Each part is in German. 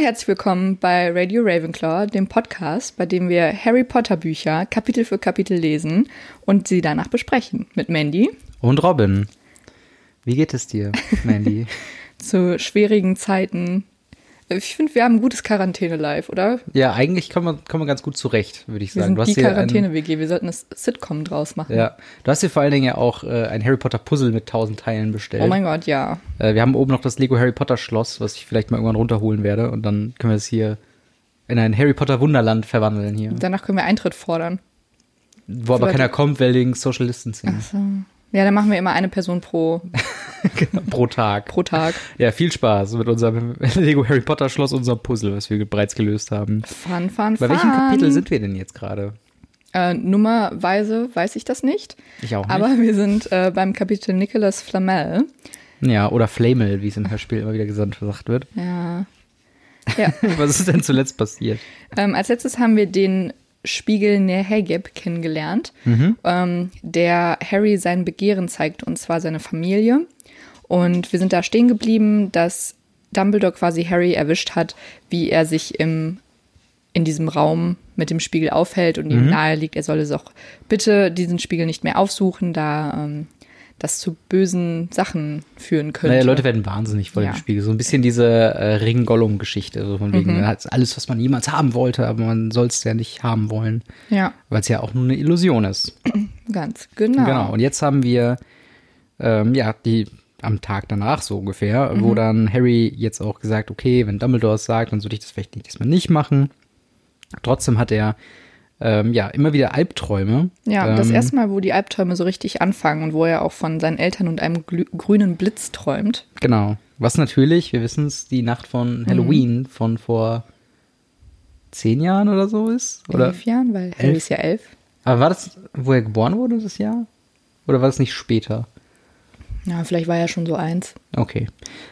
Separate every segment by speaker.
Speaker 1: Und herzlich willkommen bei Radio Ravenclaw, dem Podcast, bei dem wir Harry Potter Bücher Kapitel für Kapitel lesen und sie danach besprechen. Mit Mandy.
Speaker 2: Und Robin. Wie geht es dir, Mandy?
Speaker 1: Zu schwierigen Zeiten. Ich finde, wir haben ein gutes Quarantäne-Live, oder?
Speaker 2: ja, eigentlich kommen wir, kommen wir ganz gut zurecht, würde ich
Speaker 1: Wir
Speaker 2: sagen.
Speaker 1: sind die Quarantäne-WG. Wir sollten das Sitcom draus machen.
Speaker 2: Ja, du hast hier vor allen Dingen ja auch äh, ein Harry Potter Puzzle mit tausend Teilen bestellt.
Speaker 1: Oh mein Gott, ja.
Speaker 2: Äh, wir haben oben noch das Lego Harry Potter Schloss, was ich vielleicht mal irgendwann runterholen werde und dann können wir es hier in ein Harry Potter Wunderland verwandeln hier.
Speaker 1: Danach können wir Eintritt fordern.
Speaker 2: Wo aber keiner kommt, weil wegen Social Distancing
Speaker 1: So. Ja, dann machen wir immer eine Person pro,
Speaker 2: pro Tag.
Speaker 1: pro Tag.
Speaker 2: Ja, viel Spaß mit unserem Lego Harry Potter Schloss, unserem Puzzle, was wir bereits gelöst haben.
Speaker 1: Fun, fun,
Speaker 2: Bei
Speaker 1: fun.
Speaker 2: welchem Kapitel sind wir denn jetzt gerade?
Speaker 1: Äh, nummerweise weiß ich das nicht.
Speaker 2: Ich auch nicht.
Speaker 1: Aber wir sind äh, beim Kapitel Nicholas Flamel.
Speaker 2: Ja, oder Flamel, wie es im Hörspiel immer wieder gesagt gesagt wird.
Speaker 1: Ja. Ja.
Speaker 2: Was ist denn zuletzt passiert?
Speaker 1: ähm, als letztes haben wir den Spiegel Nehegeb kennengelernt, ähm, der Harry sein Begehren zeigt, und zwar seine Familie. Und wir sind da stehen geblieben, dass Dumbledore quasi Harry erwischt hat, wie er sich im, in diesem Raum mit dem Spiegel aufhält und ihm nahe liegt, er solle doch bitte diesen Spiegel nicht mehr aufsuchen, da ähm, das zu bösen Sachen führen könnte.
Speaker 2: Naja, Leute werden wahnsinnig vor
Speaker 1: Ja.
Speaker 2: dem Spiegel. So ein bisschen diese äh, Ring-Gollum-Geschichte. So von wegen, man hat alles, was man jemals haben wollte, aber man soll es ja nicht haben wollen,
Speaker 1: Ja,
Speaker 2: weil es ja auch nur eine Illusion ist.
Speaker 1: ganz genau.
Speaker 2: Genau. Und jetzt haben wir, ähm, ja, die am Tag danach so ungefähr,
Speaker 1: Mhm.
Speaker 2: wo dann Harry jetzt auch gesagt, okay, wenn Dumbledore es sagt, dann sollte ich das vielleicht nicht, diesmal nicht machen. Trotzdem hat er ähm, ja immer wieder Albträume.
Speaker 1: Ja, das
Speaker 2: ähm,
Speaker 1: erste Mal, wo die Albträume so richtig anfangen und wo er auch von seinen Eltern und einem grünen Blitz träumt.
Speaker 2: Genau. Was natürlich, wir wissen es, die Nacht von Halloween von vor zehn Jahren oder so ist. Oder?
Speaker 1: elf Jahren, weil Harry
Speaker 2: Elf?
Speaker 1: ist ja elf.
Speaker 2: Aber war das, wo er geboren wurde, das Jahr? Oder war das nicht später?
Speaker 1: Ja, vielleicht war er schon so eins.
Speaker 2: Okay.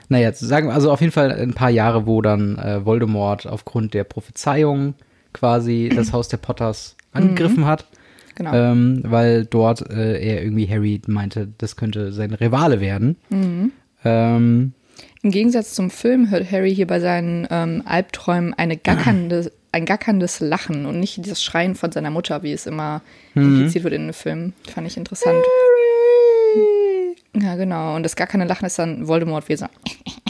Speaker 2: Naja, sagen wir also auf jeden Fall ein paar Jahre, wo dann äh, Voldemort aufgrund der Prophezeiung quasi das Haus der Potters angegriffen hat.
Speaker 1: Genau.
Speaker 2: Ähm, weil dort äh, er irgendwie Harry meinte, das könnte sein Rivale werden. Ähm,
Speaker 1: Im Gegensatz zum Film hört Harry hier bei seinen ähm, Albträumen eine gackernde, ein gackerndes Lachen und nicht das Schreien von seiner Mutter, wie es immer impliziert wird in den Filmen. Fand ich interessant. Ja, genau. Und das gackernde Lachen ist dann Voldemort, wie er so,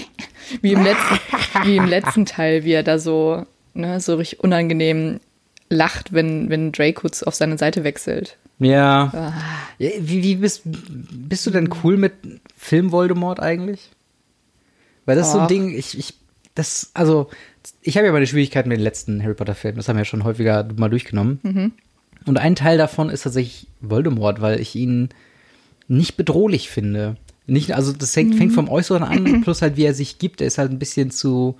Speaker 1: wie im letzten, wie im letzten Teil, wie er da so, ne, so richtig unangenehm lacht, wenn, wenn Draco auf seine Seite wechselt.
Speaker 2: Ja.
Speaker 1: Ah.
Speaker 2: Wie, wie bist, bist du denn cool mit Film Voldemort eigentlich? Weil das ist so ein
Speaker 1: Ach.
Speaker 2: Ding, ich, ich, das, also, ich habe ja meine Schwierigkeiten mit den letzten Harry Potter Filmen, das haben wir ja schon häufiger mal durchgenommen.
Speaker 1: Mhm.
Speaker 2: Und ein Teil davon ist tatsächlich Voldemort, weil ich ihn nicht bedrohlich finde. Nicht, also das hängt,
Speaker 1: Mhm.
Speaker 2: fängt vom Äußeren an, plus halt wie er sich gibt, er ist halt ein bisschen zu,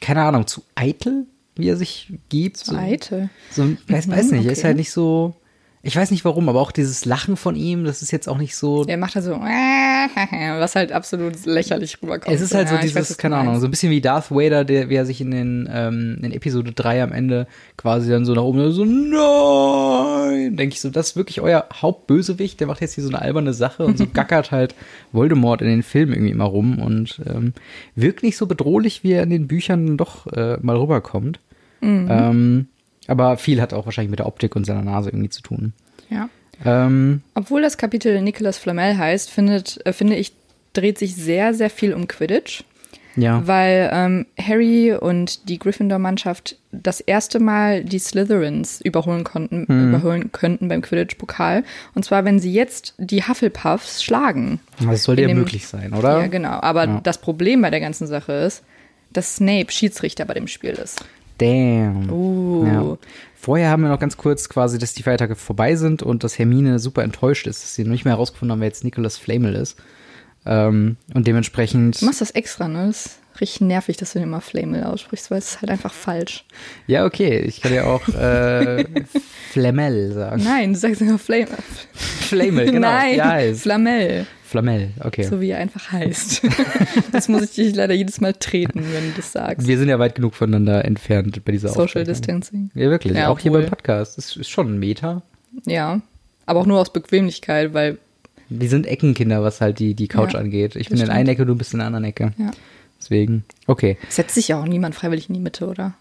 Speaker 2: keine Ahnung, zu eitel, wie er sich gibt.
Speaker 1: So eitel.
Speaker 2: So, weiß, weiß nicht, er ist
Speaker 1: okay.
Speaker 2: halt nicht so. Ich weiß nicht warum, aber auch dieses Lachen von ihm, das ist jetzt auch nicht so.
Speaker 1: Der macht da so, was halt absolut lächerlich rüberkommt.
Speaker 2: Es ist halt so
Speaker 1: Ja,
Speaker 2: dieses,
Speaker 1: weiß,
Speaker 2: keine Ahnung, so ein bisschen wie Darth Vader, der, wie er sich in den ähm, in Episode 3 am Ende quasi dann so nach oben so, nein! Denke ich so, das ist wirklich euer Hauptbösewicht, der macht jetzt hier so eine alberne Sache und so gackert halt Voldemort in den Filmen irgendwie immer rum und ähm, wirkt nicht so bedrohlich, wie er in den Büchern doch äh, mal rüberkommt.
Speaker 1: Mhm.
Speaker 2: Ähm, aber viel hat auch wahrscheinlich mit der Optik und seiner Nase irgendwie zu tun.
Speaker 1: Ja.
Speaker 2: Ähm,
Speaker 1: Obwohl das Kapitel Nicholas Flamel heißt, findet, äh, finde ich, dreht sich sehr, sehr viel um Quidditch.
Speaker 2: ja.
Speaker 1: Weil ähm, Harry und die Gryffindor-Mannschaft das erste Mal die Slytherins überholen konnten,
Speaker 2: Mhm.
Speaker 1: überholen könnten beim Quidditch-Pokal. Und zwar, wenn sie jetzt die Hufflepuffs schlagen.
Speaker 2: Das sollte ja
Speaker 1: dem-
Speaker 2: möglich sein, oder?
Speaker 1: Ja, genau. Aber
Speaker 2: Ja.
Speaker 1: das Problem bei der ganzen Sache ist, dass Snape Schiedsrichter bei dem Spiel ist.
Speaker 2: Damn.
Speaker 1: Uh.
Speaker 2: Ja. Vorher haben wir noch ganz kurz quasi, dass die Feiertage vorbei sind und dass Hermine super enttäuscht ist, dass sie noch nicht mehr herausgefunden haben, wer jetzt Nicholas Flamel ist. Ähm, und dementsprechend.
Speaker 1: Du machst das extra, ne? Das ist richtig nervig, dass du den immer Flamel aussprichst, weil es ist halt einfach falsch.
Speaker 2: Ja, okay. Ich kann ja auch äh, Flamel sagen.
Speaker 1: Nein, du sagst immer Flame.
Speaker 2: Flamel, genau.
Speaker 1: Nein,
Speaker 2: Ja,
Speaker 1: Flamel,
Speaker 2: Flamel, okay.
Speaker 1: so wie er einfach heißt. das muss ich dich leider jedes Mal treten, wenn du das sagst.
Speaker 2: Wir sind ja weit genug voneinander entfernt bei dieser
Speaker 1: Social. Distancing.
Speaker 2: Ja, wirklich.
Speaker 1: Ja,
Speaker 2: auch hier beim Podcast. Das ist schon ein Meter.
Speaker 1: Ja, aber auch nur aus Bequemlichkeit, weil
Speaker 2: Wir sind Eckenkinder, was halt die, die Couch
Speaker 1: Ja,
Speaker 2: angeht. Ich bin in einer
Speaker 1: stimmt.
Speaker 2: Ecke, du bist in der anderen Ecke.
Speaker 1: Ja.
Speaker 2: Deswegen, okay.
Speaker 1: Setzt sich ja auch niemand freiwillig in die Mitte, oder?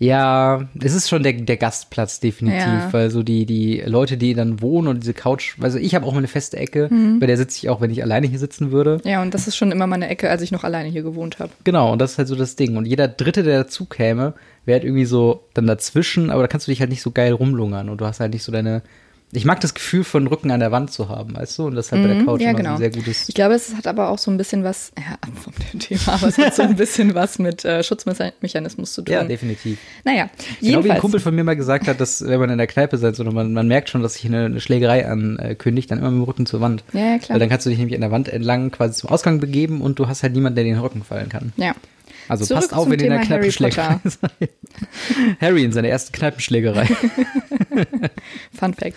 Speaker 2: Ja, es ist schon der, der Gastplatz definitiv,
Speaker 1: Ja.
Speaker 2: weil so die, die Leute, die dann wohnen und diese Couch, also ich habe auch meine feste Ecke,
Speaker 1: Mhm.
Speaker 2: bei der sitze ich auch, wenn ich alleine hier sitzen würde.
Speaker 1: Ja, und das ist schon immer meine Ecke, als ich noch alleine hier gewohnt habe.
Speaker 2: Genau, und das ist halt so das Ding. Und jeder Dritte, der dazu käme, wäre halt irgendwie so dann dazwischen, aber da kannst du dich halt nicht so geil rumlungern und du hast halt nicht so deine. Ich mag das Gefühl von Rücken an der Wand zu haben, weißt du? Und das ist halt bei der Couch
Speaker 1: Mhm. ja,
Speaker 2: immer so
Speaker 1: genau.
Speaker 2: ein sehr gutes.
Speaker 1: Ich glaube, es hat aber auch so ein bisschen was, ja, ab vom Thema, aber es hat so ein bisschen was mit äh, Schutzmechanismus zu tun.
Speaker 2: Ja, definitiv.
Speaker 1: Naja,
Speaker 2: Genau wie ein
Speaker 1: jedenfalls.
Speaker 2: Kumpel von mir mal gesagt hat, dass wenn man in der Kneipe sitzt und man, man merkt schon, dass sich eine, eine Schlägerei ankündigt, dann immer mit dem Rücken zur Wand.
Speaker 1: Ja, ja, klar.
Speaker 2: Weil dann kannst du dich nämlich an der Wand entlang quasi zum Ausgang begeben und du hast halt niemanden, der dir in den Rücken fallen kann.
Speaker 1: ja.
Speaker 2: Also
Speaker 1: Zurück
Speaker 2: passt auf, wenn ihr in der Kneipenschlägerei seid. Harry in seiner ersten Kneipenschlägerei.
Speaker 1: Fun Fact.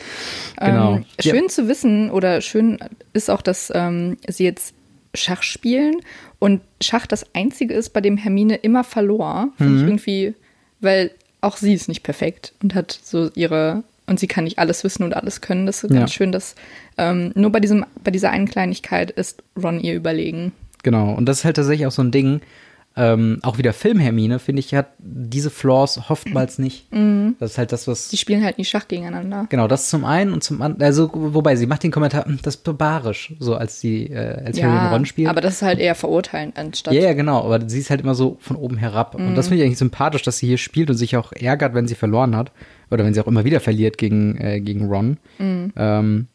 Speaker 2: Genau.
Speaker 1: Ähm, schön zu wissen oder schön ist auch, dass ähm, sie jetzt Schach spielen und Schach das einzige ist, bei dem Hermine immer verlor. Finde
Speaker 2: Mhm.
Speaker 1: ich irgendwie, weil auch sie ist nicht perfekt und hat so ihre und sie kann nicht alles wissen und alles können. Das ist
Speaker 2: Ja.
Speaker 1: ganz schön, dass ähm, nur bei diesem bei dieser einen Kleinigkeit ist Ron ihr überlegen.
Speaker 2: Genau, und das ist halt tatsächlich auch so ein Ding. Ähm, auch wieder Film-Hermine, finde ich, hat diese Flaws oftmals nicht. Das ist halt das, was.
Speaker 1: Sie spielen halt nie Schach gegeneinander.
Speaker 2: Genau, das zum einen und zum anderen, also wobei sie macht den Kommentar, "Hm, das ist barbarisch, so als sie, äh, als Harry und Ron spielt.
Speaker 1: aber das ist halt eher verurteilen anstatt.
Speaker 2: ja, ja, genau, aber sie ist halt immer so von oben herab. Und das finde ich eigentlich sympathisch, dass sie hier spielt und sich auch ärgert, wenn sie verloren hat. Oder wenn sie auch immer wieder verliert gegen, äh, gegen Ron. Ähm,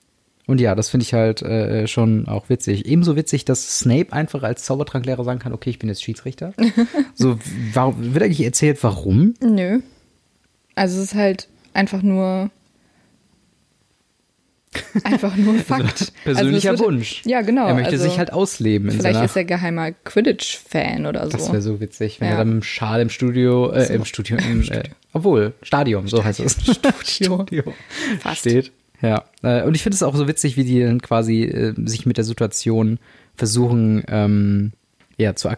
Speaker 2: und ja, das finde ich halt äh, schon auch witzig. Ebenso witzig, dass Snape einfach als Zaubertranklehrer sagen kann, okay, ich bin jetzt Schiedsrichter. so, warum, wird eigentlich erzählt, warum?
Speaker 1: Nö. Also es ist halt einfach nur einfach nur Fakt.
Speaker 2: Persönlicher
Speaker 1: also wird-
Speaker 2: Wunsch.
Speaker 1: Ja, genau.
Speaker 2: Er möchte
Speaker 1: also
Speaker 2: sich halt ausleben. In
Speaker 1: Vielleicht ist er geheimer Quidditch-Fan oder so.
Speaker 2: das wäre so witzig, wenn
Speaker 1: Ja.
Speaker 2: er dann mit dem Schal im Studio, äh,
Speaker 1: So.
Speaker 2: im Studio, im, äh, obwohl, Stadion, so heißt es. Studio.
Speaker 1: Fast.
Speaker 2: steht. Ja. Äh, und ich finde es auch so witzig, wie die dann quasi äh, sich mit der Situation versuchen, ähm, ja, zu, äh,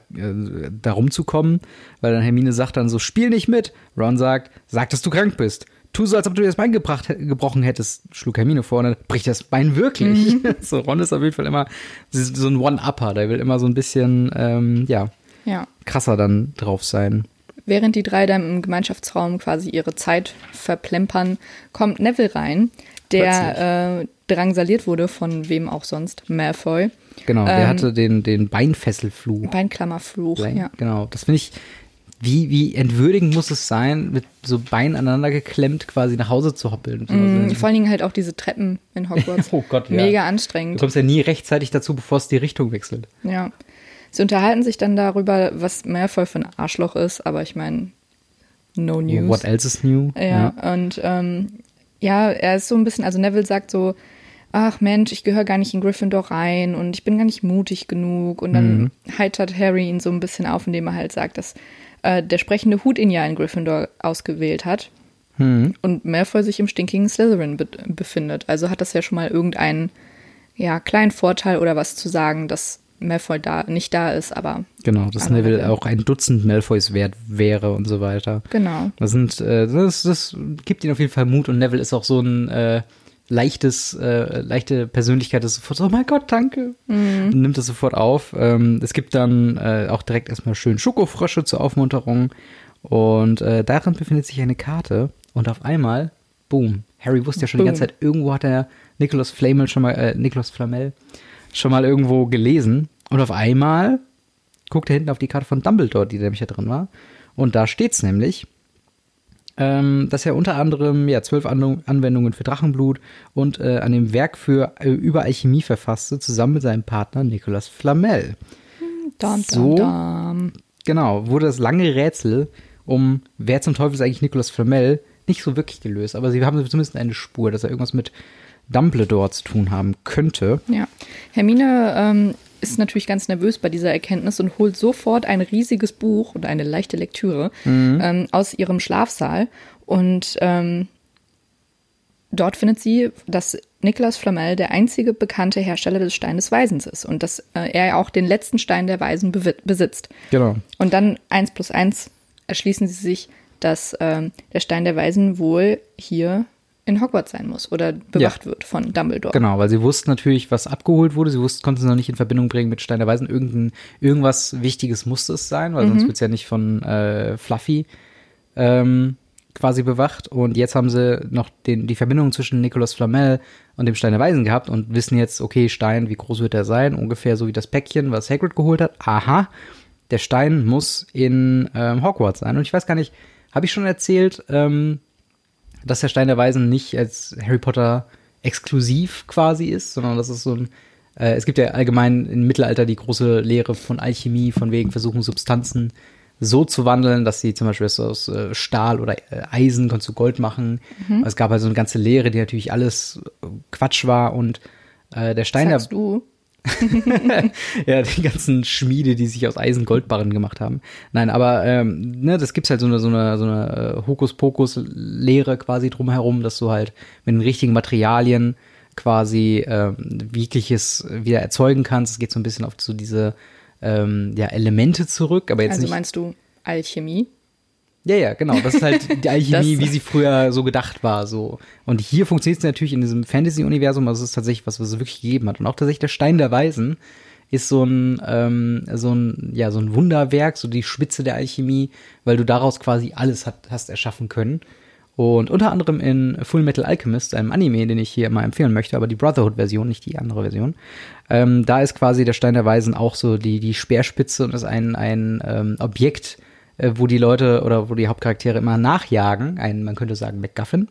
Speaker 2: da rumzukommen, weil dann Hermine sagt dann so, spiel nicht mit. Ron sagt, sag, dass du krank bist. Tu so, als ob du dir das Bein gebracht, gebrochen hättest, schlug Hermine vor, und dann bricht das Bein wirklich. so, Ron ist auf jeden Fall immer so ein One-Upper, der will immer so ein bisschen, ähm, ja,
Speaker 1: Ja.
Speaker 2: krasser dann drauf sein.
Speaker 1: Während die drei dann im Gemeinschaftsraum quasi ihre Zeit verplempern, kommt Neville rein, der äh, drangsaliert wurde von wem auch sonst, Malfoy.
Speaker 2: Genau, der
Speaker 1: Ähm,
Speaker 2: hatte den, den Beinfesselfluch.
Speaker 1: Beinklammerfluch,
Speaker 2: Bein-
Speaker 1: ja.
Speaker 2: Genau, das finde ich, wie, wie entwürdigend muss es sein, mit so Beinen aneinander geklemmt quasi nach Hause zu hoppeln.
Speaker 1: Mhm, vor allen Dingen halt auch diese Treppen in Hogwarts.
Speaker 2: Oh Gott, ja.
Speaker 1: Mega
Speaker 2: Du
Speaker 1: anstrengend.
Speaker 2: kommst ja nie rechtzeitig dazu, bevor es die Richtung wechselt.
Speaker 1: Ja. Sie unterhalten sich dann darüber, was Malfoy für ein Arschloch ist, aber ich meine, no news.
Speaker 2: What else is new?
Speaker 1: Ja, und ähm, ja, er ist so ein bisschen, also Neville sagt so, ach Mensch, ich gehöre gar nicht in Gryffindor rein und ich bin gar nicht mutig genug. Und dann
Speaker 2: Mhm.
Speaker 1: heitert Harry ihn so ein bisschen auf, indem er halt sagt, dass äh, der sprechende Hut ihn ja in Gryffindor ausgewählt hat
Speaker 2: Mhm.
Speaker 1: und Malfoy sich im stinkigen Slytherin be befindet. Also hat das ja schon mal irgendeinen ja, kleinen Vorteil oder was zu sagen, dass Malfoy da nicht da ist, aber
Speaker 2: Genau, dass Neville auch ein Dutzend Malfoys wert wäre und so weiter.
Speaker 1: genau.
Speaker 2: Das sind, äh, das, das gibt ihm auf jeden Fall Mut und Neville ist auch so ein äh, leichtes, äh, leichte Persönlichkeit, das sofort so, oh mein Gott, danke. Und nimmt das sofort auf. Ähm, es gibt dann äh, auch direkt erstmal schön Schokofrösche zur Aufmunterung und äh, darin befindet sich eine Karte und auf einmal, boom, Harry wusste ja schon die
Speaker 1: Boom.
Speaker 2: ganze Zeit, irgendwo hat er Nicolas Flamel schon mal, äh, Nicolas Flamel schon mal irgendwo gelesen und auf einmal guckt er hinten auf die Karte von Dumbledore, die nämlich da drin war. Und da steht's nämlich, ähm, dass er unter anderem ja, zwölf Anw- Anwendungen für Drachenblut und äh, an dem Werk für äh, über Alchemie verfasste, zusammen mit seinem Partner Nicolas Flamel.
Speaker 1: Dam,
Speaker 2: So.
Speaker 1: dam, dam.
Speaker 2: Genau, wurde das lange Rätsel um wer zum Teufel ist eigentlich Nicolas Flamel nicht so wirklich gelöst, aber sie haben zumindest eine Spur, dass er irgendwas mit Dumbledore zu tun haben könnte.
Speaker 1: Ja, Hermine ähm, ist natürlich ganz nervös bei dieser Erkenntnis und holt sofort ein riesiges Buch und eine leichte Lektüre ähm, aus ihrem Schlafsaal. Und ähm, dort findet sie, dass Nicolas Flamel der einzige bekannte Hersteller des Steins des Weisens ist und dass äh, er auch den letzten Stein der Weisen besitzt.
Speaker 2: Genau.
Speaker 1: Und dann eins plus eins erschließen sie sich, dass ähm, der Stein der Weisen wohl hier in Hogwarts sein muss oder bewacht wird von Dumbledore.
Speaker 2: Genau, weil sie wussten natürlich, was abgeholt wurde. Sie wussten, konnten es noch nicht in Verbindung bringen mit Stein der Weisen. Irgendein, irgendwas Wichtiges musste es sein, weil sonst wird es ja nicht von äh, Fluffy ähm, quasi bewacht. Und jetzt haben sie noch den, die Verbindung zwischen Nicolas Flamel und dem Stein der Weisen gehabt und wissen jetzt, okay, Stein, wie groß wird er sein? Ungefähr so wie das Päckchen, was Hagrid geholt hat. Aha, der Stein muss in ähm, Hogwarts sein. Und ich weiß gar nicht, habe ich schon erzählt, ähm, dass der Stein der Weisen nicht als Harry Potter exklusiv quasi ist, sondern dass es so ein äh, es gibt ja allgemein im Mittelalter die große Lehre von Alchemie, von wegen versuchen Substanzen so zu wandeln, dass sie zum Beispiel aus äh, Stahl oder äh, Eisen konntest du Gold machen.
Speaker 1: Mhm.
Speaker 2: Es gab also eine ganze Lehre, die natürlich alles Quatsch war und der Stein der
Speaker 1: Sagst du?
Speaker 2: ja, die ganzen Schmiede, die sich aus Eisen Goldbarren gemacht haben. Nein, aber ähm, ne, das gibt's halt so eine so eine so eine äh, Hokuspokus-Lehre quasi drumherum, dass du halt mit den richtigen Materialien quasi ähm, jegliches wieder erzeugen kannst. Es geht so ein bisschen auf so diese ähm, ja, Elemente zurück, aber jetzt
Speaker 1: Also
Speaker 2: nicht.
Speaker 1: meinst du Alchemie?
Speaker 2: Ja, ja, genau. Das ist halt die Alchemie, wie sie früher so gedacht war. So. Und hier funktioniert es natürlich in diesem Fantasy-Universum, also es ist tatsächlich was, was es wirklich gegeben hat. Und auch tatsächlich der Stein der Weisen ist so ein, ähm, so ein, ja, so ein Wunderwerk, so die Spitze der Alchemie, weil du daraus quasi alles hat, hast erschaffen können. Und unter anderem in Full Metal Alchemist, einem Anime, den ich hier mal empfehlen möchte, aber die Brotherhood-Version, nicht die andere Version. Ähm, da ist quasi der Stein der Weisen auch so die, die Speerspitze und ist ein, ein ähm, Objekt, wo die Leute oder wo die Hauptcharaktere immer nachjagen. Ein, man könnte sagen, MacGuffin.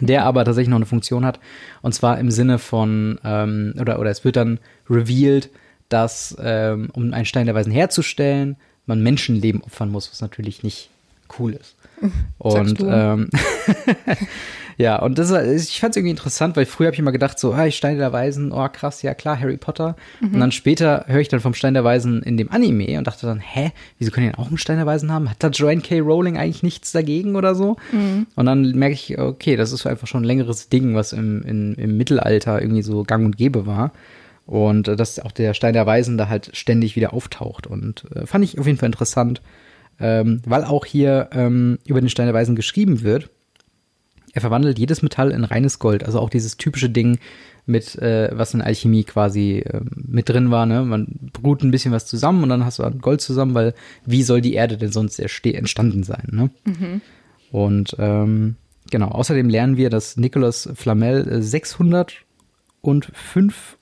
Speaker 2: der aber tatsächlich noch eine Funktion hat. Und zwar im Sinne von, ähm, oder, oder es wird dann revealed, dass, ähm, um einen Stein der Weisen herzustellen, man Menschenleben opfern muss, was natürlich nicht cool ist. Und ähm, ja, und das ist, ich fand es irgendwie interessant, weil früher habe ich immer gedacht, so, ah, ich Stein der Weisen, oh krass, ja klar, Harry Potter. Und dann später höre ich dann vom Stein der Weisen in dem Anime und dachte dann, hä, wieso können die denn auch einen Stein der Weisen haben? Hat da Joanne K. Rowling eigentlich nichts dagegen oder so? Und dann merke ich, okay, das ist einfach schon ein längeres Ding, was im, in, im Mittelalter irgendwie so gang und gäbe war. Und äh, dass auch der Stein der Weisen da halt ständig wieder auftaucht. Und äh, fand ich auf jeden Fall interessant, ähm, weil auch hier ähm, über den Stein der Weisen geschrieben wird. Er verwandelt jedes Metall in reines Gold. Also auch dieses typische Ding mit, äh, was in Alchemie quasi ähm, mit drin war. Ne? Man brut ein bisschen was zusammen und dann hast du dann Gold zusammen, weil wie soll die Erde denn sonst entstanden sein? Ne? Und ähm, genau, außerdem lernen wir, dass Nicolas Flamel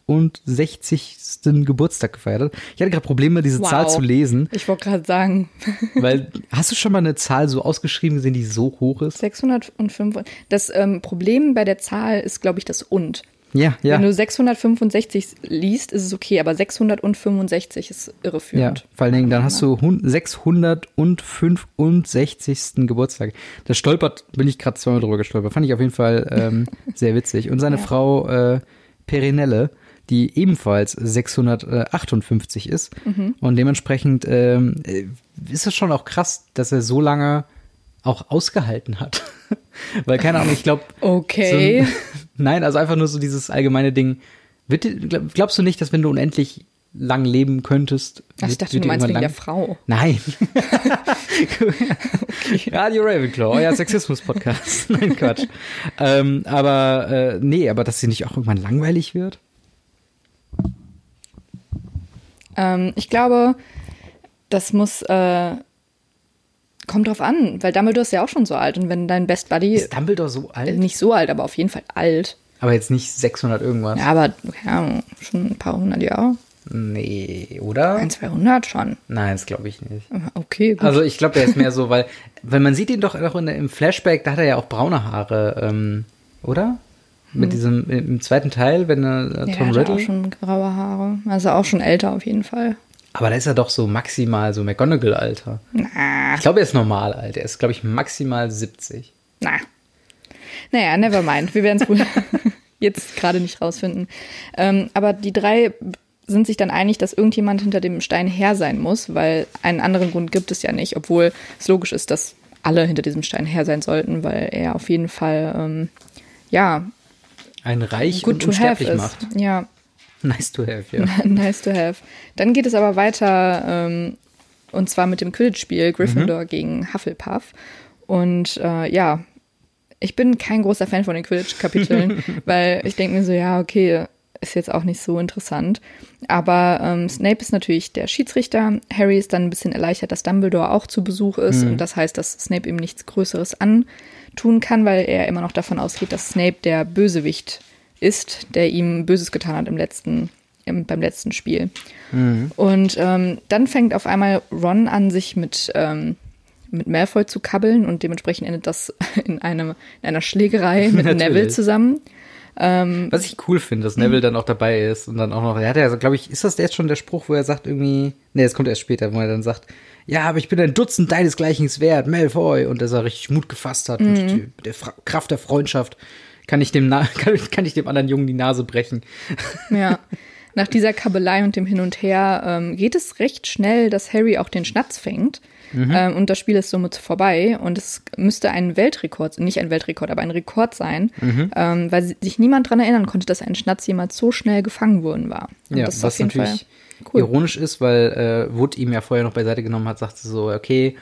Speaker 2: äh, 665. Geburtstag gefeiert hat. Ich hatte gerade Probleme, diese
Speaker 1: Wow.
Speaker 2: Zahl zu lesen,
Speaker 1: Ich wollte gerade sagen,
Speaker 2: weil hast du schon mal eine Zahl so ausgeschrieben gesehen, die so hoch ist?
Speaker 1: 605. Das ähm, Problem bei der Zahl ist, glaube ich, das und.
Speaker 2: Ja, ja.
Speaker 1: Wenn du 665 liest, ist es okay, aber 665 ist
Speaker 2: Ja,
Speaker 1: irreführend.
Speaker 2: vor allen Dingen, dann hast du hun- 665. Geburtstag. Das stolpert, bin ich gerade zweimal drüber gestolpert. Fand ich auf jeden Fall ähm, sehr witzig. Und seine Frau äh, Perinelle, die ebenfalls 658 ist. Und dementsprechend ähm, äh, ist es schon auch krass, dass er so lange auch ausgehalten hat. Weil, keine Ahnung, ich glaube.
Speaker 1: Okay.
Speaker 2: So, nein, also einfach nur so dieses allgemeine Ding. Glaubst du nicht, dass wenn du unendlich lang leben könntest.
Speaker 1: Ach, ich dachte, du meinst wegen der Frau.
Speaker 2: Nein. Radio Ravenclaw, euer Sexismus-Podcast. Nein, Quatsch. ähm, aber äh, nee, aber dass sie nicht auch irgendwann langweilig wird?
Speaker 1: Ähm, ich glaube, das muss, äh, kommt drauf an, weil Dumbledore ist ja auch schon so alt und wenn dein Best Buddy,
Speaker 2: Ist Dumbledore so alt?
Speaker 1: nicht so alt, aber auf jeden Fall alt,
Speaker 2: Aber jetzt nicht 600 irgendwas.
Speaker 1: ja, aber Ahnung, schon ein paar hundert Jahre,
Speaker 2: Nee, oder?
Speaker 1: ein, 200 schon.
Speaker 2: Nein, das glaube ich nicht.
Speaker 1: Okay, gut.
Speaker 2: Also ich glaube, der ist mehr so, weil, weil man sieht ihn doch auch in im Flashback, da hat er ja auch braune Haare, ähm, oder? Mit diesem, im zweiten Teil, wenn er äh,
Speaker 1: ja,
Speaker 2: Tom
Speaker 1: der hat auch
Speaker 2: Riddle.
Speaker 1: schon graue Haare. Also auch schon älter auf jeden Fall.
Speaker 2: Aber da ist er doch so maximal so McGonagall-Alter.
Speaker 1: Na,
Speaker 2: Ich glaube, er ist normal alt. Er ist, glaube ich, maximal 70.
Speaker 1: na. Naja, never mind. Wir werden es wohl jetzt gerade nicht rausfinden. Ähm, aber die drei sind sich dann einig, dass irgendjemand hinter dem Stein her sein muss, weil einen anderen Grund gibt es ja nicht, obwohl es logisch ist, dass alle hinter diesem Stein her sein sollten, weil er auf jeden Fall, ähm, ja,
Speaker 2: Ein Reich
Speaker 1: good
Speaker 2: und unsterblich
Speaker 1: ist.
Speaker 2: macht.
Speaker 1: Ja,
Speaker 2: Nice to have, ja.
Speaker 1: nice to have. Dann geht es aber weiter, ähm, und zwar mit dem Quidditch-Spiel Gryffindor
Speaker 2: Mhm.
Speaker 1: gegen Hufflepuff. Und äh, ja, Ich bin kein großer Fan von den Quidditch-Kapiteln, weil ich denke mir so, ja, okay, ist jetzt auch nicht so interessant. Aber ähm, Snape ist natürlich der Schiedsrichter. Harry ist dann ein bisschen erleichtert, dass Dumbledore auch zu Besuch ist. Mhm. Und das heißt, dass Snape ihm nichts Größeres antun kann, weil er immer noch davon ausgeht, dass Snape der Bösewicht ist, der ihm Böses getan hat im letzten, im, beim letzten Spiel. Mhm. Und ähm, dann fängt auf einmal Ron an, sich mit, ähm, mit Malfoy zu kabbeln und dementsprechend endet das in, einem, in einer Schlägerei mit Neville zusammen.
Speaker 2: Ähm, Was ich cool finde, dass Neville dann auch dabei ist und dann auch noch, er hat ja, glaube ich, ist das jetzt schon der Spruch, wo er sagt irgendwie, nee, es kommt erst später, wo er dann sagt, ja, aber ich bin ein Dutzend deinesgleichen wert, Malfoy, und dass er richtig Mut gefasst hat mhm. und die, der Fra Kraft der Freundschaft kann ich dem, kann, kann ich dem anderen Jungen die Nase brechen.
Speaker 1: Ja. Nach dieser Kabelei und dem Hin und Her ähm, geht es recht schnell, dass Harry auch den Schnatz fängt. Mhm. Ähm, und das Spiel ist somit vorbei. Und es müsste ein Weltrekord, nicht ein Weltrekord, aber ein Rekord sein, mhm. ähm, weil sich niemand daran erinnern konnte, dass ein Schnatz jemals so schnell gefangen worden war.
Speaker 2: Und ja, das ist was auf jeden natürlich Fall cool. ironisch ist, weil äh, Wood ihm ja vorher noch beiseite genommen hat, sagte so, okay,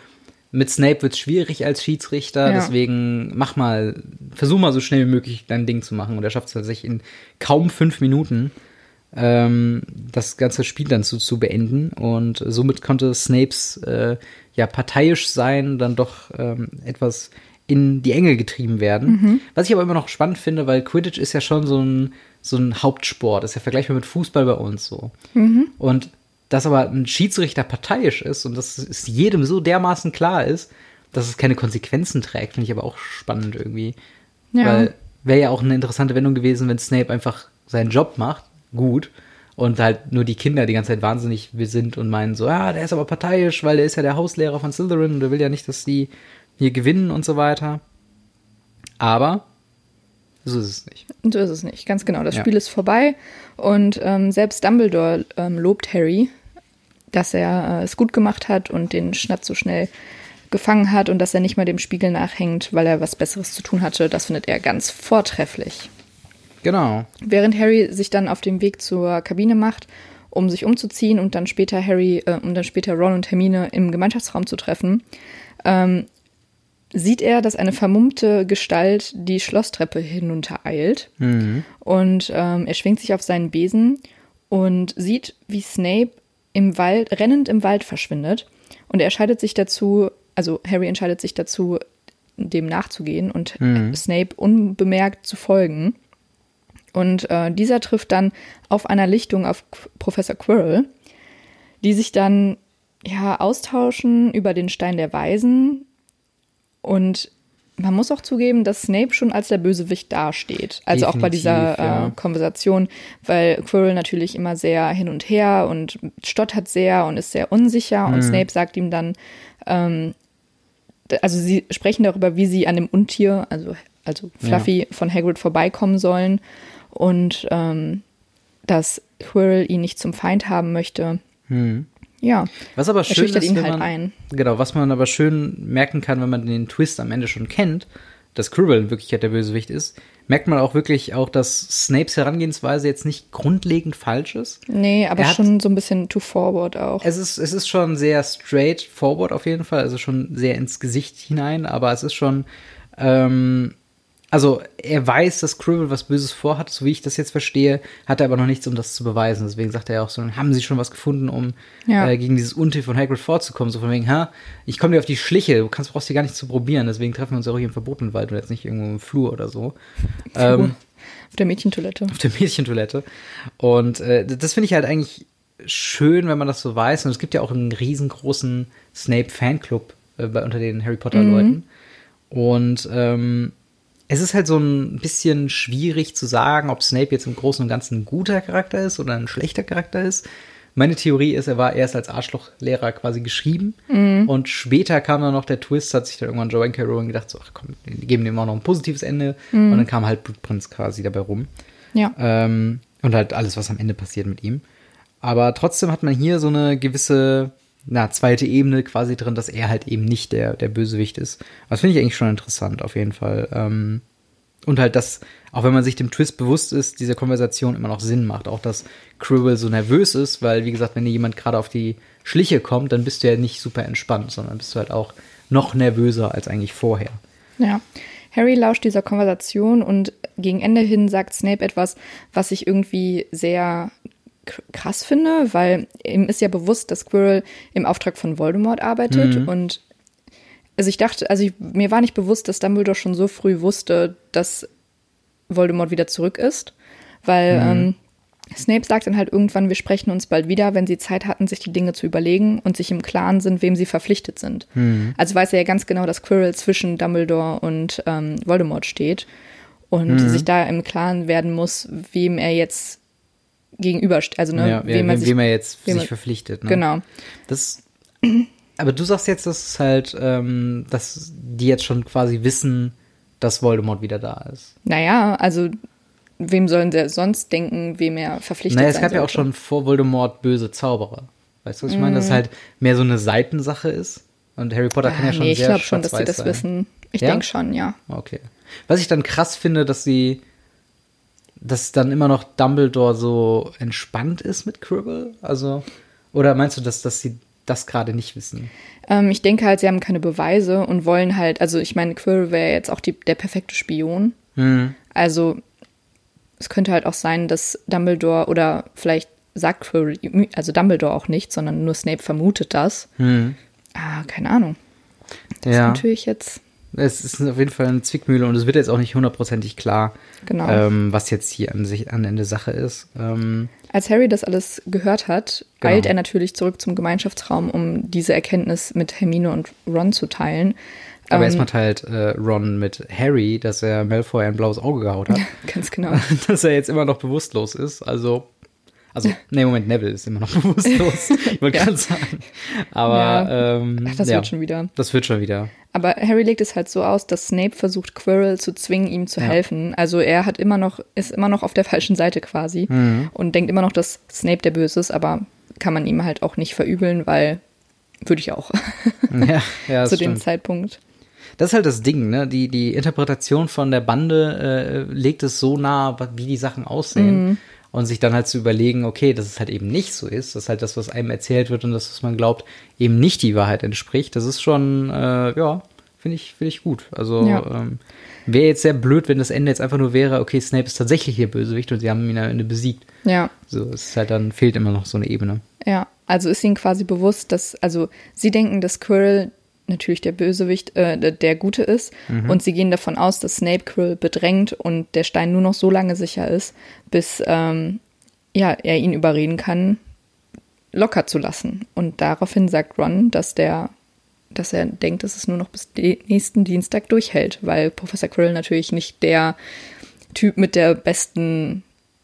Speaker 2: mit Snape wird es schwierig als Schiedsrichter, ja. deswegen mach mal, versuch mal so schnell wie möglich dein Ding zu machen. Und er schafft es tatsächlich in kaum fünf Minuten ähm, das ganze Spiel dann zu, zu beenden. Und somit konnte Snapes äh, ja parteiisch sein, dann doch ähm, etwas in die Enge getrieben werden. Mhm. Was ich aber immer noch spannend finde, weil Quidditch ist ja schon so ein, so ein Hauptsport, ist ja vergleichbar mit Fußball bei uns so. Mhm. Und dass aber ein Schiedsrichter parteiisch ist und dass es jedem so dermaßen klar ist, dass es keine Konsequenzen trägt, finde ich aber auch spannend irgendwie. Ja. Weil wäre ja auch eine interessante Wendung gewesen, wenn Snape einfach seinen Job macht, gut, und halt nur die Kinder die ganze Zeit wahnsinnig sind und meinen so, ja, der ist aber parteiisch, weil der ist ja der Hauslehrer von Slytherin und der will ja nicht, dass die hier gewinnen und so weiter. Aber so ist es nicht.
Speaker 1: So ist es nicht, ganz genau. Das ja. Spiel ist vorbei und ähm, selbst Dumbledore ähm, lobt Harry, dass er äh, es gut gemacht hat und den Schnatz so schnell gefangen hat und dass er nicht mal dem Spiegel nachhängt, weil er was Besseres zu tun hatte. Das findet er ganz vortrefflich.
Speaker 2: Genau.
Speaker 1: Während Harry sich dann auf dem Weg zur Kabine macht, um sich umzuziehen und dann später Harry, äh, um dann später Ron und Hermine im Gemeinschaftsraum zu treffen, ähm, sieht er, dass eine vermummte Gestalt die Schlosstreppe hinuntereilt. Mhm. Und ähm, er schwingt sich auf seinen Besen und sieht, wie Snape im Wald, rennend im Wald verschwindet. Und er entscheidet sich dazu, also Harry entscheidet sich dazu, dem nachzugehen und mhm. Snape unbemerkt zu folgen. Und äh, dieser trifft dann auf einer Lichtung auf Professor Quirrell, die sich dann ja austauschen über den Stein der Weisen. Und man muss auch zugeben, dass Snape schon als der Bösewicht dasteht. Also Definitiv, auch bei dieser äh, ja. Konversation, weil Quirrell natürlich immer sehr hin und her und stottert sehr und ist sehr unsicher. Mhm. Und Snape sagt ihm dann, ähm, also sie sprechen darüber, wie sie an dem Untier, also, also Fluffy ja. von Hagrid vorbeikommen sollen und ähm, dass Quirrell ihn nicht zum Feind haben möchte. Hm. Ja.
Speaker 2: Was aber schön ist, ihn halt man, ein. Genau, was man aber schön merken kann, wenn man den Twist am Ende schon kennt, dass Quirrell in Wirklichkeit der Bösewicht ist, merkt man auch wirklich auch, dass Snapes Herangehensweise jetzt nicht grundlegend falsch ist.
Speaker 1: Nee, aber hat, schon so ein bisschen too forward auch.
Speaker 2: Es ist, es ist schon sehr straight forward auf jeden Fall, also schon sehr ins Gesicht hinein, aber es ist schon, ähm, also er weiß, dass Quirrell was Böses vorhat, so wie ich das jetzt verstehe, hat er aber noch nichts, um das zu beweisen. Deswegen sagt er auch so, haben sie schon was gefunden, um ja. äh, gegen dieses Untier von Hagrid vorzukommen? So von wegen, ha, ich komme dir auf die Schliche, du kannst, brauchst dir gar nicht zu probieren, deswegen treffen wir uns auch hier im verbotenen Wald und jetzt nicht irgendwo im Flur oder so. Ähm,
Speaker 1: auf der Mädchentoilette.
Speaker 2: Auf der Mädchentoilette. Und äh, das finde ich halt eigentlich schön, wenn man das so weiß. Und es gibt ja auch einen riesengroßen Snape-Fanclub äh, unter den Harry Potter-Leuten. Mhm. Und ähm, es ist halt so ein bisschen schwierig zu sagen, ob Snape jetzt im Großen und Ganzen ein guter Charakter ist oder ein schlechter Charakter ist. Meine Theorie ist, er war erst als Arschlochlehrer quasi geschrieben mhm. und später kam dann noch der Twist, hat sich dann irgendwann Joanne K. Rowling gedacht, so, ach komm, die geben dem auch noch ein positives Ende mhm. und dann kam halt Blutprinz quasi dabei rum.
Speaker 1: Ja.
Speaker 2: Ähm, und halt alles, was am Ende passiert mit ihm. Aber trotzdem hat man hier so eine gewisse na, zweite Ebene quasi drin, dass er halt eben nicht der, der Bösewicht ist. Das finde ich eigentlich schon interessant, auf jeden Fall. Ähm, und halt, dass, auch wenn man sich dem Twist bewusst ist, diese Konversation immer noch Sinn macht. Auch, dass Quirrell so nervös ist, weil, wie gesagt, wenn dir jemand gerade auf die Schliche kommt, dann bist du ja nicht super entspannt, sondern bist du halt auch noch nervöser als eigentlich vorher.
Speaker 1: Ja. Harry lauscht dieser Konversation und gegen Ende hin sagt Snape etwas, was ich irgendwie sehr krass finde, weil ihm ist ja bewusst, dass Squirrel im Auftrag von Voldemort arbeitet mhm. und also ich dachte, also ich, mir war nicht bewusst, dass Dumbledore schon so früh wusste, dass Voldemort wieder zurück ist, weil mhm. ähm, Snape sagt dann halt irgendwann, wir sprechen uns bald wieder, wenn sie Zeit hatten, sich die Dinge zu überlegen und sich im Klaren sind, wem sie verpflichtet sind. Mhm. Also weiß er ja ganz genau, dass Quirrell zwischen Dumbledore und ähm, Voldemort steht und mhm. sich da im Klaren werden muss, wem er jetzt gegenübersteht. Also, ne,
Speaker 2: ja, wem, er sich, wem er jetzt wem sich verpflichtet. Ne?
Speaker 1: Genau.
Speaker 2: Das, aber du sagst jetzt, dass es halt, ähm, dass die jetzt schon quasi wissen, dass Voldemort wieder da ist.
Speaker 1: Naja, also wem sollen sie sonst denken, wem er verpflichtet naja,
Speaker 2: es gab ja auch schon vor Voldemort böse Zauberer. Weißt du, was ich meine? Dass mm. halt mehr so eine Seitensache ist. Und Harry Potter kann ja ah, schon nee, sehr ich glaube schon, dass sie das sein. wissen.
Speaker 1: Ich ja? denke schon, ja.
Speaker 2: Okay. Was ich dann krass finde, dass sie, dass dann immer noch Dumbledore so entspannt ist mit Quirrell. Also, oder meinst du, dass, dass sie das gerade nicht wissen?
Speaker 1: Ähm, ich denke halt, sie haben keine Beweise und wollen halt, also ich meine, Quirrell wäre jetzt auch die, der perfekte Spion. Mhm. Also es könnte halt auch sein, dass Dumbledore oder vielleicht sagt Quirrell, also Dumbledore auch nicht, sondern nur Snape vermutet das. Hm. Ah, keine Ahnung. Das ja. ist natürlich jetzt.
Speaker 2: Es ist auf jeden Fall eine Zwickmühle und es wird jetzt auch nicht hundertprozentig klar,
Speaker 1: genau.
Speaker 2: ähm, was jetzt hier an sich an Ende Sache ist. Ähm,
Speaker 1: Als Harry das alles gehört hat, genau. eilt er natürlich zurück zum Gemeinschaftsraum, um diese Erkenntnis mit Hermine und Ron zu teilen.
Speaker 2: Aber ähm, erstmal teilt äh, Ron mit Harry, dass er Malfoy ein blaues Auge gehaut hat.
Speaker 1: ganz genau.
Speaker 2: dass er jetzt immer noch bewusstlos ist. Also, also, nee, Moment, Neville ist immer noch bewusstlos. ich wollte ja. gerade sagen. Aber, ja. ähm,
Speaker 1: Ach, das ja, wird schon wieder.
Speaker 2: Das wird schon wieder.
Speaker 1: Aber Harry legt es halt so aus, dass Snape versucht, Quirrell zu zwingen, ihm zu ja. helfen. Also er hat immer noch, ist immer noch auf der falschen Seite quasi mhm. und denkt immer noch, dass Snape der Böse ist, aber kann man ihm halt auch nicht verübeln, weil würde ich auch.
Speaker 2: ja, ja,
Speaker 1: zu dem Zeitpunkt
Speaker 2: das ist halt das Ding, ne? Die, die Interpretation von der Bande äh, legt es so nah, wie die Sachen aussehen. Mhm. Und sich dann halt zu überlegen, okay, dass es halt eben nicht so ist, dass halt das, was einem erzählt wird und das, was man glaubt, eben nicht die Wahrheit entspricht. Das ist schon, äh, ja, finde ich, finde ich gut. Also ja. ähm, wäre jetzt sehr blöd, wenn das Ende jetzt einfach nur wäre, okay, Snape ist tatsächlich hier Bösewicht und sie haben ihn am Ende besiegt.
Speaker 1: Ja.
Speaker 2: So, es ist halt dann fehlt immer noch so eine Ebene.
Speaker 1: Ja, also ist ihnen quasi bewusst, dass, also sie denken, dass Quirrell natürlich der Bösewicht, äh, der Gute ist. Mhm. Und sie gehen davon aus, dass Snape Krill bedrängt und der Stein nur noch so lange sicher ist, bis ähm, ja, er ihn überreden kann, locker zu lassen. Und daraufhin sagt Ron, dass der dass er denkt, dass es nur noch bis nächsten Dienstag durchhält, weil Professor Krill natürlich nicht der Typ mit der besten,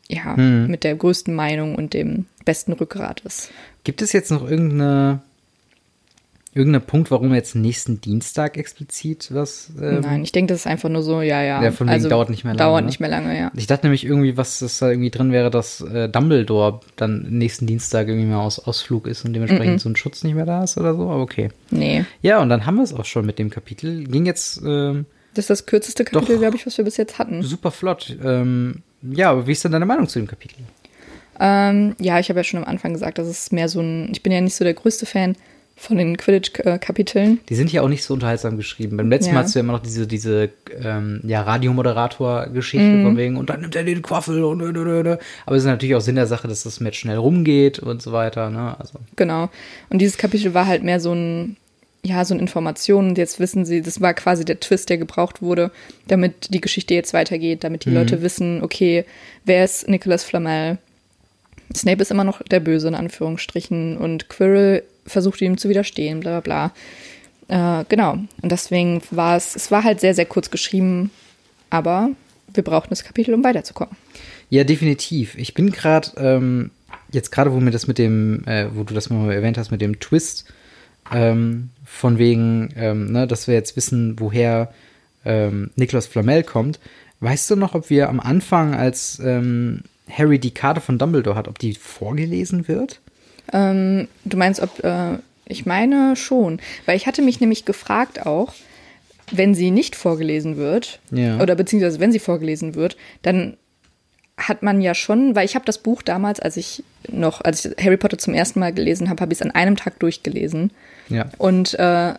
Speaker 1: ja, mhm. mit der größten Meinung und dem besten Rückgrat ist.
Speaker 2: Gibt es jetzt noch irgendeine irgendein Punkt, warum jetzt nächsten Dienstag explizit was?
Speaker 1: Ähm, Nein, ich denke, das ist einfach nur so, ja, ja.
Speaker 2: Ja, von wegen also, dauert nicht mehr lange.
Speaker 1: Dauert ne? nicht mehr lange, ja.
Speaker 2: Ich dachte nämlich irgendwie, was das da irgendwie drin wäre, dass äh, Dumbledore dann nächsten Dienstag irgendwie mal aus Ausflug ist und dementsprechend mm -mm. so ein Schutz nicht mehr da ist oder so, aber okay.
Speaker 1: Nee.
Speaker 2: Ja, und dann haben wir es auch schon mit dem Kapitel. Ging jetzt. Ähm,
Speaker 1: das ist das kürzeste Kapitel, glaube ich, was wir bis jetzt hatten.
Speaker 2: Super flott. Ähm, ja, aber wie ist denn deine Meinung zu dem Kapitel?
Speaker 1: Ähm, ja, ich habe ja schon am Anfang gesagt, das ist mehr so ein. Ich bin ja nicht so der größte Fan von den Quidditch-Kapiteln.
Speaker 2: Die sind ja auch nicht so unterhaltsam geschrieben. Beim letzten ja. Mal hast du ja immer noch diese, diese ähm, ja, Radiomoderator-Geschichte mm. von wegen und dann nimmt er den Quaffel und aber es ist natürlich auch Sinn der Sache, dass das Match schnell rumgeht und so weiter. Ne? Also.
Speaker 1: Genau. Und dieses Kapitel war halt mehr so ein, ja, so eine Information und jetzt wissen sie, das war quasi der Twist, der gebraucht wurde, damit die Geschichte jetzt weitergeht, damit die mm. Leute wissen, okay, wer ist Nicholas Flamel? Snape ist immer noch der Böse in Anführungsstrichen und Quirrell versucht ihm zu widerstehen, bla bla bla. Äh, genau. Und deswegen war es, es war halt sehr, sehr kurz geschrieben, aber wir brauchten das Kapitel, um weiterzukommen.
Speaker 2: Ja, definitiv. Ich bin gerade, ähm, jetzt gerade, wo mir das mit dem, äh, wo du das mal erwähnt hast, mit dem Twist, ähm, von wegen, ähm, ne, dass wir jetzt wissen, woher ähm, Niklas Flamel kommt. Weißt du noch, ob wir am Anfang, als ähm, Harry die Karte von Dumbledore hat, ob die vorgelesen wird?
Speaker 1: Ähm, du meinst, ob, äh, ich meine schon. Weil ich hatte mich nämlich gefragt auch, wenn sie nicht vorgelesen wird,
Speaker 2: ja.
Speaker 1: oder beziehungsweise wenn sie vorgelesen wird, dann hat man ja schon, weil ich habe das Buch damals, als ich noch, als ich Harry Potter zum ersten Mal gelesen habe, habe ich es an einem Tag durchgelesen.
Speaker 2: Ja.
Speaker 1: Und äh,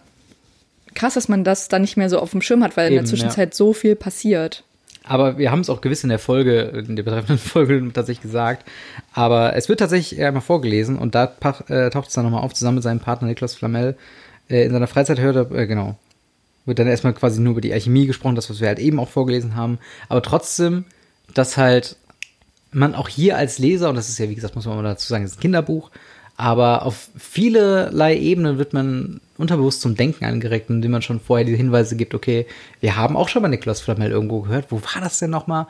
Speaker 1: krass, dass man das dann nicht mehr so auf dem Schirm hat, weil in
Speaker 2: Eben,
Speaker 1: der Zwischenzeit so viel passiert.
Speaker 2: Aber wir haben es auch gewiss in der Folge, in der betreffenden Folge tatsächlich gesagt. Aber es wird tatsächlich einmal vorgelesen und da äh, taucht es dann nochmal auf, zusammen mit seinem Partner Niklas Flamel. Äh, in seiner Freizeit hört er, äh, genau, wird dann erstmal quasi nur über die Alchemie gesprochen, das, was wir halt eben auch vorgelesen haben. Aber trotzdem, dass halt man auch hier als Leser, und das ist ja, wie gesagt, muss man mal dazu sagen, es ist ein Kinderbuch, aber auf vielerlei Ebenen wird man unterbewusst zum Denken angeregt, indem man schon vorher die Hinweise gibt, okay, wir haben auch schon mal Niklas Flamel irgendwo gehört, wo war das denn nochmal?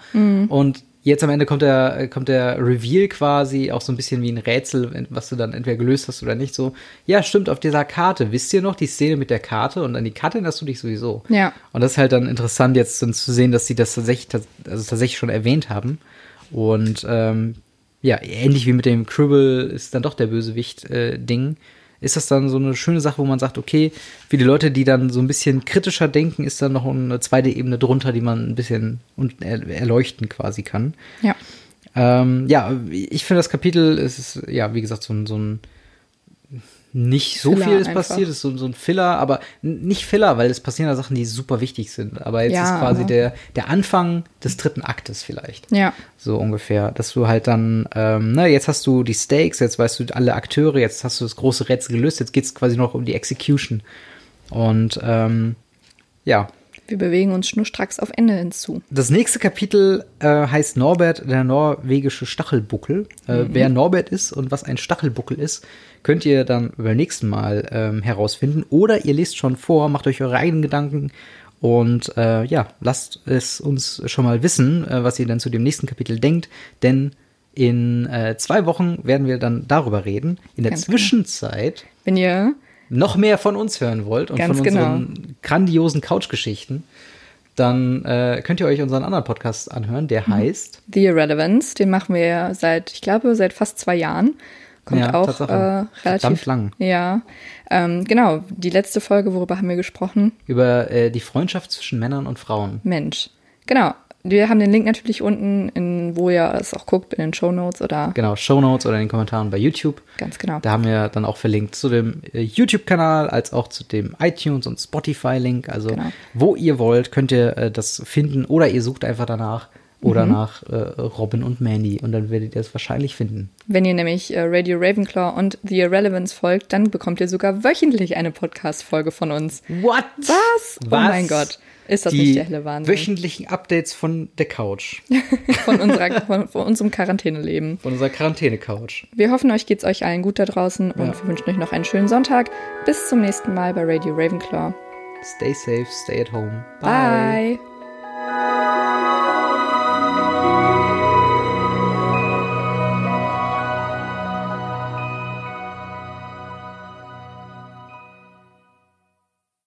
Speaker 2: Und jetzt am Ende kommt der, kommt der Reveal quasi auch so ein bisschen wie ein Rätsel, was du dann entweder gelöst hast oder nicht so. Ja, stimmt, auf dieser Karte, wisst ihr noch die Szene mit der Karte? Und an die Karte erinnerst du dich sowieso.
Speaker 1: Ja.
Speaker 2: Und das ist halt dann interessant, jetzt dann zu sehen, dass sie das tatsächlich, also tatsächlich schon erwähnt haben. Und ähm, ja, ähnlich wie mit dem Cribble ist dann doch der Bösewicht-Ding. ist das dann so eine schöne Sache, wo man sagt, okay, für die Leute, die dann so ein bisschen kritischer denken, ist dann noch eine zweite Ebene drunter, die man ein bisschen er erleuchten quasi kann.
Speaker 1: Ja.
Speaker 2: Ähm, ja, ich finde das Kapitel, es ist, ja, wie gesagt, so ein, so ein nicht so
Speaker 1: Filler
Speaker 2: viel ist
Speaker 1: einfach.
Speaker 2: passiert, es ist so, so ein Filler, aber nicht Filler, weil es passieren da Sachen, die super wichtig sind. Aber jetzt
Speaker 1: Ja,
Speaker 2: ist quasi der, der Anfang des dritten Aktes vielleicht.
Speaker 1: Ja.
Speaker 2: So ungefähr. Dass du halt dann, ähm, na, jetzt hast du die Stakes, jetzt weißt du alle Akteure, jetzt hast du das große Rätsel gelöst, jetzt geht's quasi noch um die Execution. Und ähm, ja,
Speaker 1: Wir bewegen uns schnurstracks auf Ende hinzu.
Speaker 2: das nächste Kapitel äh, heißt Norbert, der norwegische Stachelbuckel. Äh, Wer Norbert ist und was ein Stachelbuckel ist, könnt ihr dann beim nächsten Mal ähm, herausfinden. Oder ihr lest schon vor, macht euch eure eigenen Gedanken und äh, ja, lasst es uns schon mal wissen, äh, was ihr dann zu dem nächsten Kapitel denkt. Denn in äh, zwei Wochen werden wir dann darüber reden. In der
Speaker 1: Ganz genau.
Speaker 2: Zwischenzeit
Speaker 1: Wenn ihr
Speaker 2: noch mehr von uns hören wollt und
Speaker 1: Ganz
Speaker 2: von
Speaker 1: genau.
Speaker 2: unseren grandiosen Couchgeschichten, dann äh, könnt ihr euch unseren anderen Podcast anhören, der
Speaker 1: Mhm.
Speaker 2: heißt
Speaker 1: The Irrelevance, den machen wir seit, ich glaube, seit fast zwei Jahren. Kommt
Speaker 2: Ja,
Speaker 1: auch äh, relativ
Speaker 2: Verdammt lang.
Speaker 1: Ja, ähm, genau. Die letzte Folge, worüber haben wir gesprochen?
Speaker 2: über äh, die Freundschaft zwischen Männern und Frauen.
Speaker 1: Mensch. Genau. Wir haben den Link natürlich unten, in, wo ihr es auch guckt, in den Show Notes oder
Speaker 2: Genau, Shownotes oder in den Kommentaren bei YouTube.
Speaker 1: ganz genau.
Speaker 2: Da haben wir dann auch verlinkt zu dem äh, YouTube-Kanal als auch zu dem iTunes- und Spotify-Link. Also
Speaker 1: Genau.
Speaker 2: wo ihr wollt, könnt ihr äh, das finden oder ihr sucht einfach danach oder
Speaker 1: Mhm.
Speaker 2: nach äh, Robin und Mandy und dann werdet ihr es wahrscheinlich finden.
Speaker 1: Wenn ihr nämlich äh, Radio Ravenclaw und The Irrelevance folgt, dann bekommt ihr sogar wöchentlich eine Podcast-Folge von uns.
Speaker 2: What?
Speaker 1: Was? Oh mein Gott. Ist das
Speaker 2: die
Speaker 1: nicht der helle Wahnsinn?
Speaker 2: wöchentlichen Updates von der Couch,
Speaker 1: Von, unserer, von, von unserem Quarantäneleben.
Speaker 2: von unserer Quarantäne-Couch.
Speaker 1: Wir hoffen, euch geht's euch allen gut da draußen und
Speaker 2: Ja.
Speaker 1: wir wünschen euch noch einen schönen Sonntag. Bis zum nächsten Mal bei Radio Ravenclaw.
Speaker 2: Stay safe, stay at home.
Speaker 1: Bye.